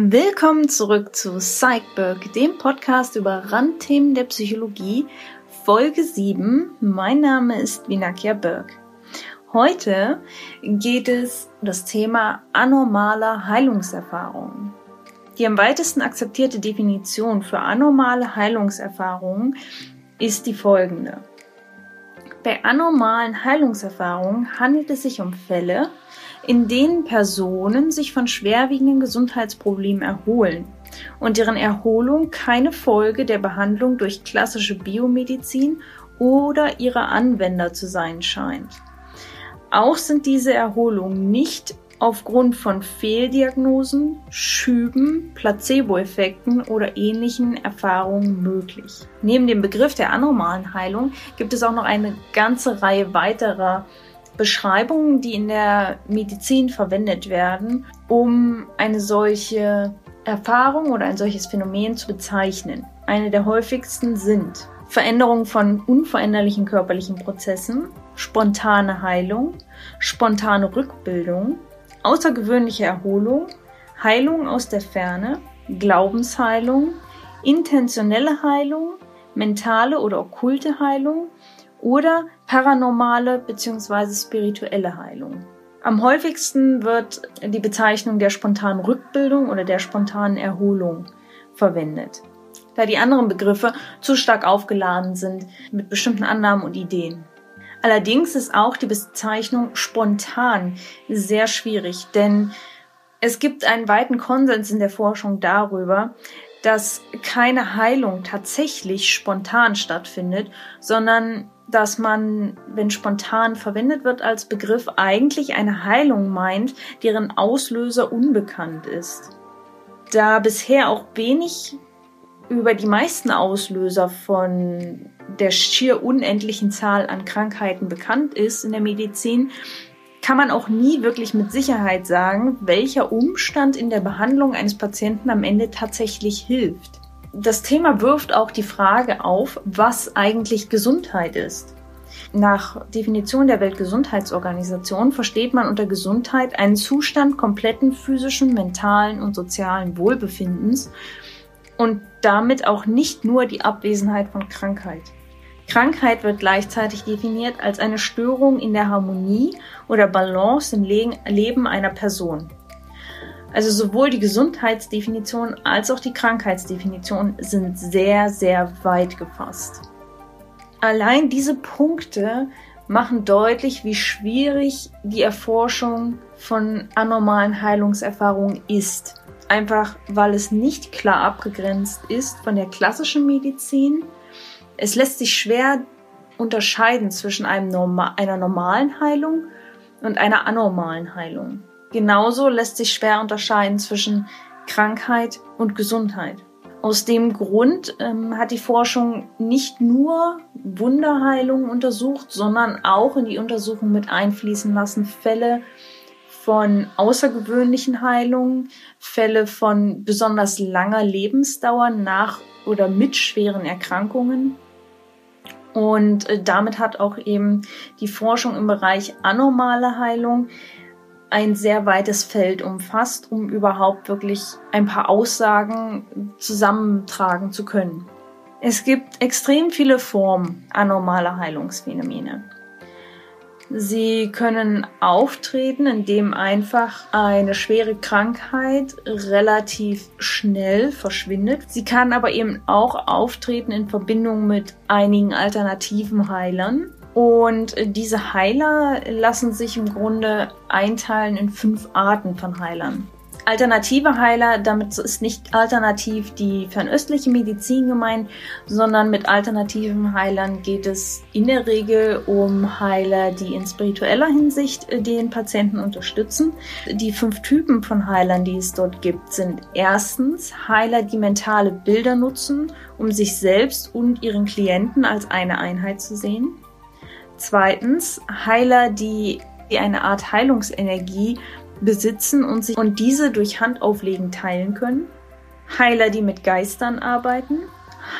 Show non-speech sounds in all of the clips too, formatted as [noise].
Willkommen zurück zu Psychberg, dem Podcast über Randthemen der Psychologie, Folge 7. Mein Name ist Vinakia Berg. Heute geht es um das Thema anormale Heilungserfahrungen. Die am weitesten akzeptierte Definition für anormale Heilungserfahrungen ist die folgende. Bei anormalen Heilungserfahrungen handelt es sich um Fälle, in denen Personen sich von schwerwiegenden Gesundheitsproblemen erholen und deren Erholung keine Folge der Behandlung durch klassische Biomedizin oder ihrer Anwender zu sein scheint. Auch sind diese Erholungen nicht aufgrund von Fehldiagnosen, Schüben, Placebo-Effekten oder ähnlichen Erfahrungen möglich. Neben dem Begriff der anormalen Heilung gibt es auch noch eine ganze Reihe weiterer Beschreibungen, die in der Medizin verwendet werden, um eine solche Erfahrung oder ein solches Phänomen zu bezeichnen. Eine der häufigsten sind Veränderung von unveränderlichen körperlichen Prozessen, spontane Heilung, spontane Rückbildung, außergewöhnliche Erholung, Heilung aus der Ferne, Glaubensheilung, intentionelle Heilung, mentale oder okkulte Heilung oder paranormale bzw. spirituelle Heilung. Am häufigsten wird die Bezeichnung der spontanen Rückbildung oder der spontanen Erholung verwendet, da die anderen Begriffe zu stark aufgeladen sind mit bestimmten Annahmen und Ideen. Allerdings ist auch die Bezeichnung spontan sehr schwierig, denn es gibt einen weiten Konsens in der Forschung darüber, dass keine Heilung tatsächlich spontan stattfindet, sondern dass man, wenn spontan verwendet wird als Begriff, eigentlich eine Heilung meint, deren Auslöser unbekannt ist. Da bisher auch wenig über die meisten Auslöser von der schier unendlichen Zahl an Krankheiten bekannt ist in der Medizin, kann man auch nie wirklich mit Sicherheit sagen, welcher Umstand in der Behandlung eines Patienten am Ende tatsächlich hilft. Das Thema wirft auch die Frage auf, was eigentlich Gesundheit ist. Nach Definition der Weltgesundheitsorganisation versteht man unter Gesundheit einen Zustand kompletten physischen, mentalen und sozialen Wohlbefindens und damit auch nicht nur die Abwesenheit von Krankheit. Krankheit wird gleichzeitig definiert als eine Störung in der Harmonie oder Balance im Leben einer Person. Also sowohl die Gesundheitsdefinition als auch die Krankheitsdefinition sind sehr, sehr weit gefasst. Allein diese Punkte machen deutlich, wie schwierig die Erforschung von anormalen Heilungserfahrungen ist. Einfach weil es nicht klar abgegrenzt ist von der klassischen Medizin. Es lässt sich schwer unterscheiden zwischen Norma einer normalen Heilung und einer anormalen Heilung. Genauso lässt sich schwer unterscheiden zwischen Krankheit und Gesundheit. Aus dem Grund ähm, hat die Forschung nicht nur Wunderheilung untersucht, sondern auch in die Untersuchung mit einfließen lassen Fälle von außergewöhnlichen Heilungen, Fälle von besonders langer Lebensdauer nach oder mit schweren Erkrankungen. Und äh, damit hat auch eben die Forschung im Bereich anormale Heilung ein sehr weites Feld umfasst, um überhaupt wirklich ein paar Aussagen zusammentragen zu können. Es gibt extrem viele Formen anormaler Heilungsphänomene. Sie können auftreten, indem einfach eine schwere Krankheit relativ schnell verschwindet. Sie kann aber eben auch auftreten in Verbindung mit einigen alternativen Heilern. Und diese Heiler lassen sich im Grunde einteilen in fünf Arten von Heilern. Alternative Heiler, damit ist nicht alternativ die fernöstliche Medizin gemeint, sondern mit alternativen Heilern geht es in der Regel um Heiler, die in spiritueller Hinsicht äh, den Patienten unterstützen. Die fünf Typen von Heilern, die es dort gibt, sind erstens Heiler, die mentale Bilder nutzen, um sich selbst und ihren Klienten als eine Einheit zu sehen. Zweitens Heiler, die eine Art Heilungsenergie besitzen und, sich, und diese durch Handauflegen teilen können. Heiler, die mit Geistern arbeiten.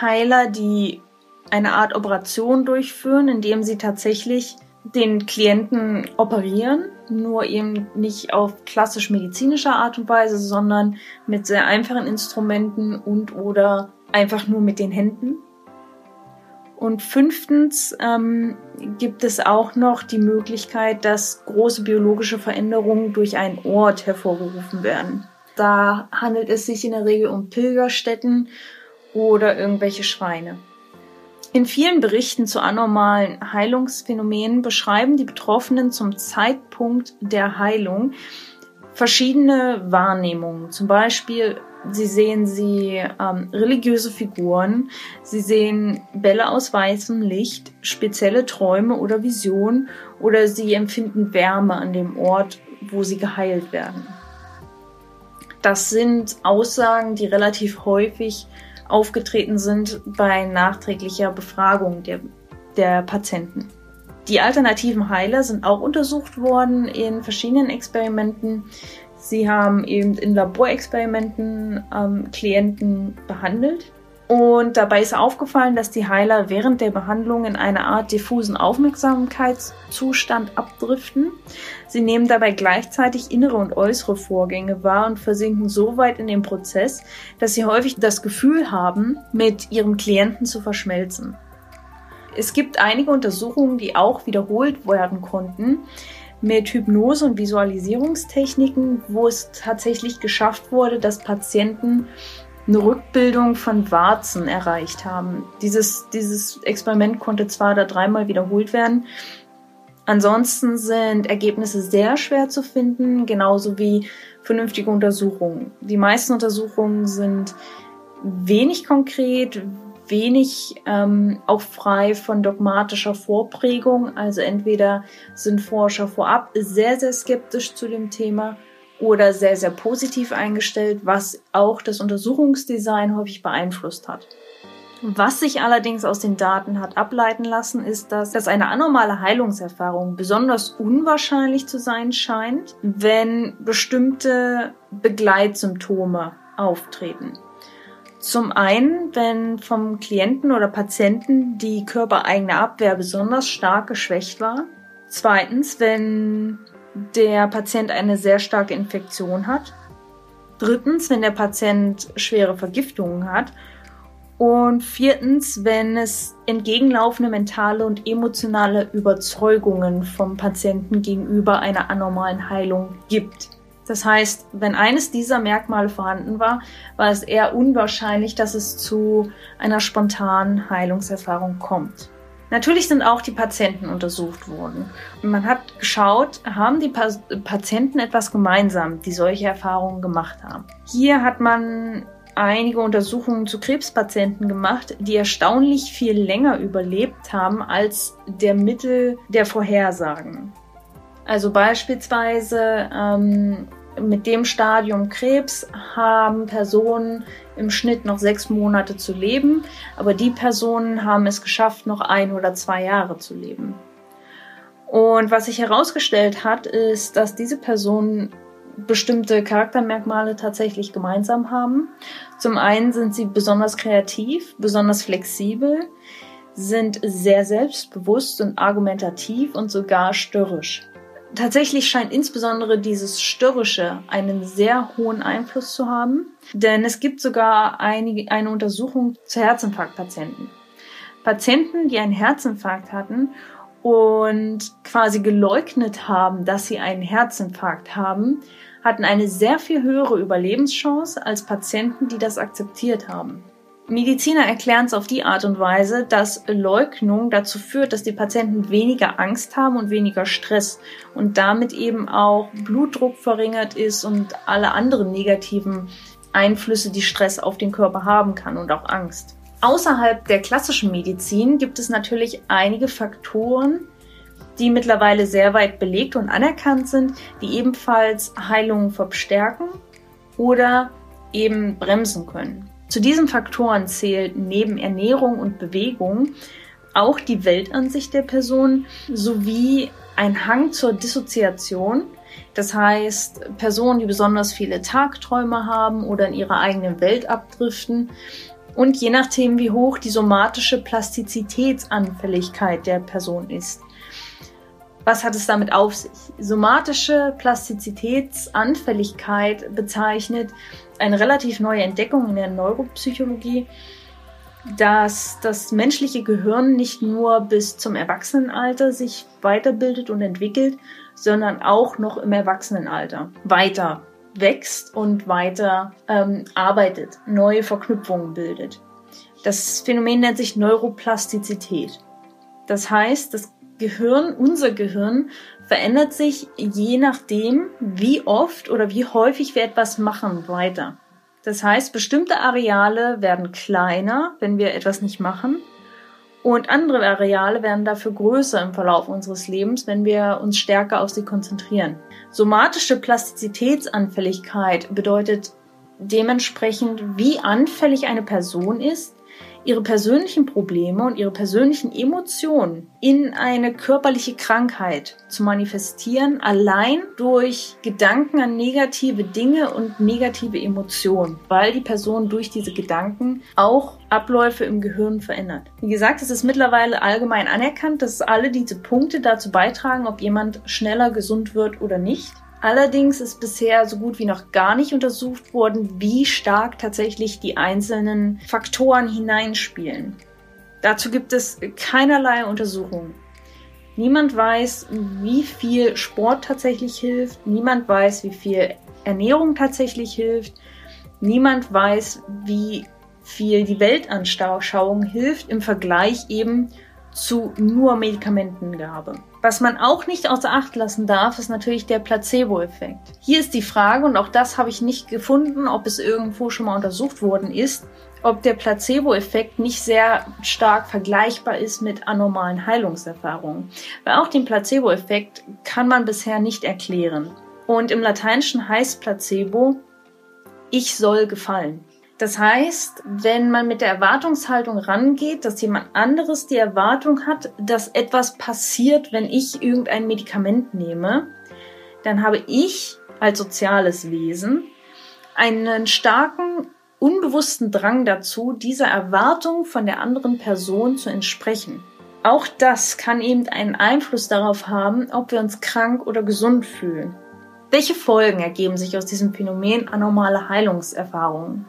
Heiler, die eine Art Operation durchführen, indem sie tatsächlich den Klienten operieren nur eben nicht auf klassisch medizinischer Art und Weise, sondern mit sehr einfachen Instrumenten und oder einfach nur mit den Händen. Und fünftens ähm, gibt es auch noch die Möglichkeit, dass große biologische Veränderungen durch einen Ort hervorgerufen werden. Da handelt es sich in der Regel um Pilgerstätten oder irgendwelche Schweine. In vielen Berichten zu anormalen Heilungsphänomenen beschreiben die Betroffenen zum Zeitpunkt der Heilung verschiedene Wahrnehmungen. Zum Beispiel, sie sehen sie ähm, religiöse Figuren, sie sehen Bälle aus weißem Licht, spezielle Träume oder Visionen oder sie empfinden Wärme an dem Ort, wo sie geheilt werden. Das sind Aussagen, die relativ häufig aufgetreten sind bei nachträglicher Befragung der, der Patienten. Die alternativen Heiler sind auch untersucht worden in verschiedenen Experimenten. Sie haben eben in Laborexperimenten ähm, Klienten behandelt und dabei ist aufgefallen, dass die Heiler während der Behandlung in eine Art diffusen Aufmerksamkeitszustand abdriften. Sie nehmen dabei gleichzeitig innere und äußere Vorgänge wahr und versinken so weit in den Prozess, dass sie häufig das Gefühl haben, mit ihrem Klienten zu verschmelzen. Es gibt einige Untersuchungen, die auch wiederholt werden konnten mit Hypnose und Visualisierungstechniken, wo es tatsächlich geschafft wurde, dass Patienten eine Rückbildung von Warzen erreicht haben. Dieses, dieses Experiment konnte zwar da dreimal wiederholt werden. Ansonsten sind Ergebnisse sehr schwer zu finden, genauso wie vernünftige Untersuchungen. Die meisten Untersuchungen sind wenig konkret, wenig ähm, auch frei von dogmatischer Vorprägung. Also entweder sind Forscher vorab sehr, sehr skeptisch zu dem Thema oder sehr, sehr positiv eingestellt, was auch das Untersuchungsdesign häufig beeinflusst hat. Was sich allerdings aus den Daten hat ableiten lassen, ist, dass, dass eine anormale Heilungserfahrung besonders unwahrscheinlich zu sein scheint, wenn bestimmte Begleitsymptome auftreten. Zum einen, wenn vom Klienten oder Patienten die körpereigene Abwehr besonders stark geschwächt war. Zweitens, wenn der Patient eine sehr starke Infektion hat. Drittens, wenn der Patient schwere Vergiftungen hat. Und viertens, wenn es entgegenlaufende mentale und emotionale Überzeugungen vom Patienten gegenüber einer anormalen Heilung gibt. Das heißt, wenn eines dieser Merkmale vorhanden war, war es eher unwahrscheinlich, dass es zu einer spontanen Heilungserfahrung kommt. Natürlich sind auch die Patienten untersucht worden. Und man hat geschaut, haben die pa Patienten etwas gemeinsam, die solche Erfahrungen gemacht haben. Hier hat man einige Untersuchungen zu Krebspatienten gemacht, die erstaunlich viel länger überlebt haben als der Mittel der Vorhersagen. Also beispielsweise ähm, mit dem Stadium Krebs haben Personen im Schnitt noch sechs Monate zu leben, aber die Personen haben es geschafft, noch ein oder zwei Jahre zu leben. Und was sich herausgestellt hat, ist, dass diese Personen bestimmte Charaktermerkmale tatsächlich gemeinsam haben. Zum einen sind sie besonders kreativ, besonders flexibel, sind sehr selbstbewusst und argumentativ und sogar störrisch. Tatsächlich scheint insbesondere dieses Störrische einen sehr hohen Einfluss zu haben, denn es gibt sogar einige, eine Untersuchung zu Herzinfarktpatienten. Patienten, die einen Herzinfarkt hatten und quasi geleugnet haben, dass sie einen Herzinfarkt haben, hatten eine sehr viel höhere Überlebenschance als Patienten, die das akzeptiert haben. Mediziner erklären es auf die Art und Weise, dass Leugnung dazu führt, dass die Patienten weniger Angst haben und weniger Stress und damit eben auch Blutdruck verringert ist und alle anderen negativen Einflüsse, die Stress auf den Körper haben kann und auch Angst. Außerhalb der klassischen Medizin gibt es natürlich einige Faktoren, die mittlerweile sehr weit belegt und anerkannt sind, die ebenfalls Heilungen verstärken oder eben bremsen können. Zu diesen Faktoren zählt neben Ernährung und Bewegung auch die Weltansicht der Person sowie ein Hang zur Dissoziation. Das heißt, Personen, die besonders viele Tagträume haben oder in ihrer eigenen Welt abdriften. Und je nachdem, wie hoch die somatische Plastizitätsanfälligkeit der Person ist. Was hat es damit auf sich? Somatische Plastizitätsanfälligkeit bezeichnet eine relativ neue Entdeckung in der Neuropsychologie, dass das menschliche Gehirn nicht nur bis zum Erwachsenenalter sich weiterbildet und entwickelt, sondern auch noch im Erwachsenenalter weiter wächst und weiter ähm, arbeitet, neue Verknüpfungen bildet. Das Phänomen nennt sich Neuroplastizität. Das heißt, das Gehirn, unser Gehirn, verändert sich je nachdem, wie oft oder wie häufig wir etwas machen, weiter. Das heißt, bestimmte Areale werden kleiner, wenn wir etwas nicht machen, und andere Areale werden dafür größer im Verlauf unseres Lebens, wenn wir uns stärker auf sie konzentrieren. Somatische Plastizitätsanfälligkeit bedeutet dementsprechend, wie anfällig eine Person ist, ihre persönlichen Probleme und ihre persönlichen Emotionen in eine körperliche Krankheit zu manifestieren, allein durch Gedanken an negative Dinge und negative Emotionen, weil die Person durch diese Gedanken auch Abläufe im Gehirn verändert. Wie gesagt, es ist mittlerweile allgemein anerkannt, dass alle diese Punkte dazu beitragen, ob jemand schneller gesund wird oder nicht. Allerdings ist bisher so gut wie noch gar nicht untersucht worden, wie stark tatsächlich die einzelnen Faktoren hineinspielen. Dazu gibt es keinerlei Untersuchungen. Niemand weiß, wie viel Sport tatsächlich hilft. Niemand weiß, wie viel Ernährung tatsächlich hilft. Niemand weiß, wie viel die Weltanschauung hilft im Vergleich eben zu nur Medikamentengabe. Was man auch nicht außer Acht lassen darf, ist natürlich der Placebo-Effekt. Hier ist die Frage, und auch das habe ich nicht gefunden, ob es irgendwo schon mal untersucht worden ist, ob der Placebo-Effekt nicht sehr stark vergleichbar ist mit anormalen Heilungserfahrungen. Weil auch den Placebo-Effekt kann man bisher nicht erklären. Und im Lateinischen heißt Placebo, ich soll gefallen. Das heißt, wenn man mit der Erwartungshaltung rangeht, dass jemand anderes die Erwartung hat, dass etwas passiert, wenn ich irgendein Medikament nehme, dann habe ich als soziales Wesen einen starken, unbewussten Drang dazu, dieser Erwartung von der anderen Person zu entsprechen. Auch das kann eben einen Einfluss darauf haben, ob wir uns krank oder gesund fühlen. Welche Folgen ergeben sich aus diesem Phänomen anormale Heilungserfahrungen?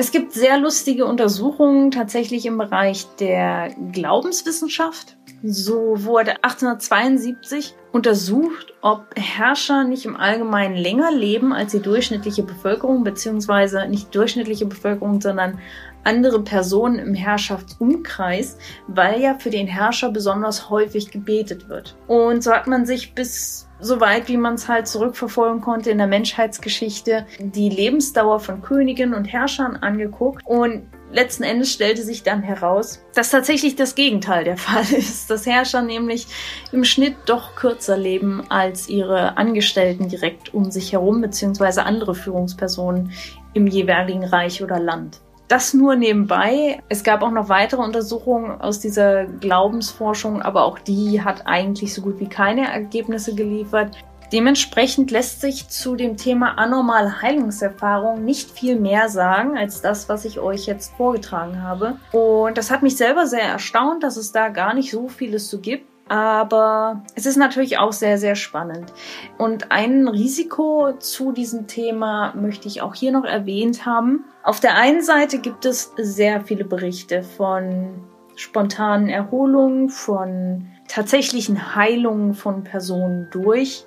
Es gibt sehr lustige Untersuchungen tatsächlich im Bereich der Glaubenswissenschaft. So wurde 1872 untersucht, ob Herrscher nicht im Allgemeinen länger leben als die durchschnittliche Bevölkerung, beziehungsweise nicht durchschnittliche Bevölkerung, sondern andere Personen im Herrschaftsumkreis, weil ja für den Herrscher besonders häufig gebetet wird. Und so hat man sich bis soweit wie man es halt zurückverfolgen konnte in der Menschheitsgeschichte, die Lebensdauer von Königen und Herrschern angeguckt und letzten Endes stellte sich dann heraus, dass tatsächlich das Gegenteil der [laughs] Fall ist, dass Herrscher nämlich im Schnitt doch kürzer leben als ihre Angestellten direkt um sich herum, beziehungsweise andere Führungspersonen im jeweiligen Reich oder Land. Das nur nebenbei. Es gab auch noch weitere Untersuchungen aus dieser Glaubensforschung, aber auch die hat eigentlich so gut wie keine Ergebnisse geliefert. Dementsprechend lässt sich zu dem Thema anormale Heilungserfahrung nicht viel mehr sagen als das, was ich euch jetzt vorgetragen habe. Und das hat mich selber sehr erstaunt, dass es da gar nicht so vieles zu gibt. Aber es ist natürlich auch sehr, sehr spannend. Und ein Risiko zu diesem Thema möchte ich auch hier noch erwähnt haben. Auf der einen Seite gibt es sehr viele Berichte von spontanen Erholungen, von tatsächlichen Heilungen von Personen durch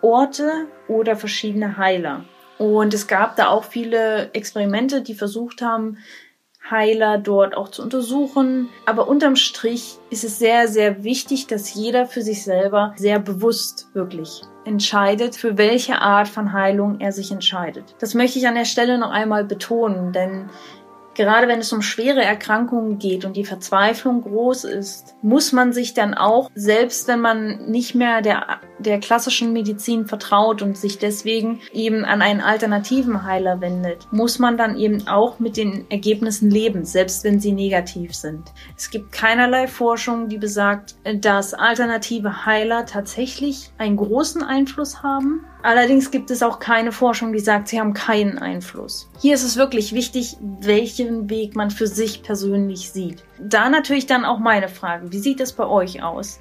Orte oder verschiedene Heiler. Und es gab da auch viele Experimente, die versucht haben, Heiler dort auch zu untersuchen. Aber unterm Strich ist es sehr, sehr wichtig, dass jeder für sich selber sehr bewusst wirklich entscheidet, für welche Art von Heilung er sich entscheidet. Das möchte ich an der Stelle noch einmal betonen, denn Gerade wenn es um schwere Erkrankungen geht und die Verzweiflung groß ist, muss man sich dann auch, selbst wenn man nicht mehr der, der klassischen Medizin vertraut und sich deswegen eben an einen alternativen Heiler wendet, muss man dann eben auch mit den Ergebnissen leben, selbst wenn sie negativ sind. Es gibt keinerlei Forschung, die besagt, dass alternative Heiler tatsächlich einen großen Einfluss haben Allerdings gibt es auch keine Forschung, die sagt, sie haben keinen Einfluss. Hier ist es wirklich wichtig, welchen Weg man für sich persönlich sieht. Da natürlich dann auch meine Frage, wie sieht es bei euch aus?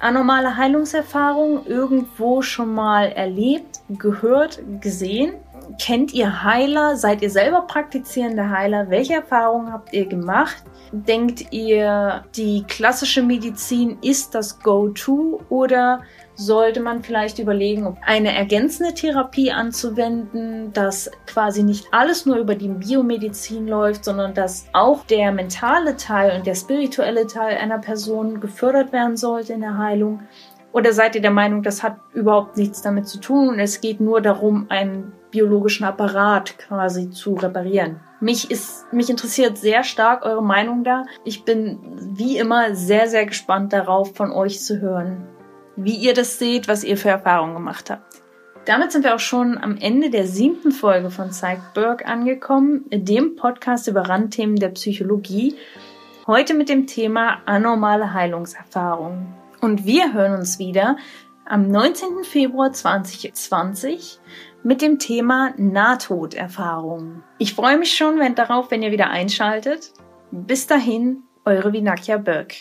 anormale Heilungserfahrungen irgendwo schon mal erlebt, gehört, gesehen? Kennt ihr Heiler? Seid ihr selber praktizierende Heiler? Welche Erfahrungen habt ihr gemacht? Denkt ihr, die klassische Medizin ist das Go-To oder sollte man vielleicht überlegen, eine ergänzende Therapie anzuwenden, dass quasi nicht alles nur über die Biomedizin läuft, sondern dass auch der mentale Teil und der spirituelle Teil einer Person gefördert werden sollte in der Heilung? Oder seid ihr der Meinung, das hat überhaupt nichts damit zu tun und es geht nur darum, einen biologischen Apparat quasi zu reparieren? Mich ist, mich interessiert sehr stark eure Meinung da. Ich bin wie immer sehr, sehr gespannt darauf, von euch zu hören wie ihr das seht, was ihr für Erfahrungen gemacht habt. Damit sind wir auch schon am Ende der siebten Folge von Psychberg angekommen, dem Podcast über Randthemen der Psychologie. Heute mit dem Thema anormale Heilungserfahrungen. Und wir hören uns wieder am 19. Februar 2020 mit dem Thema Nahtoderfahrungen. Ich freue mich schon wenn, darauf, wenn ihr wieder einschaltet. Bis dahin, eure Vinakia Berg.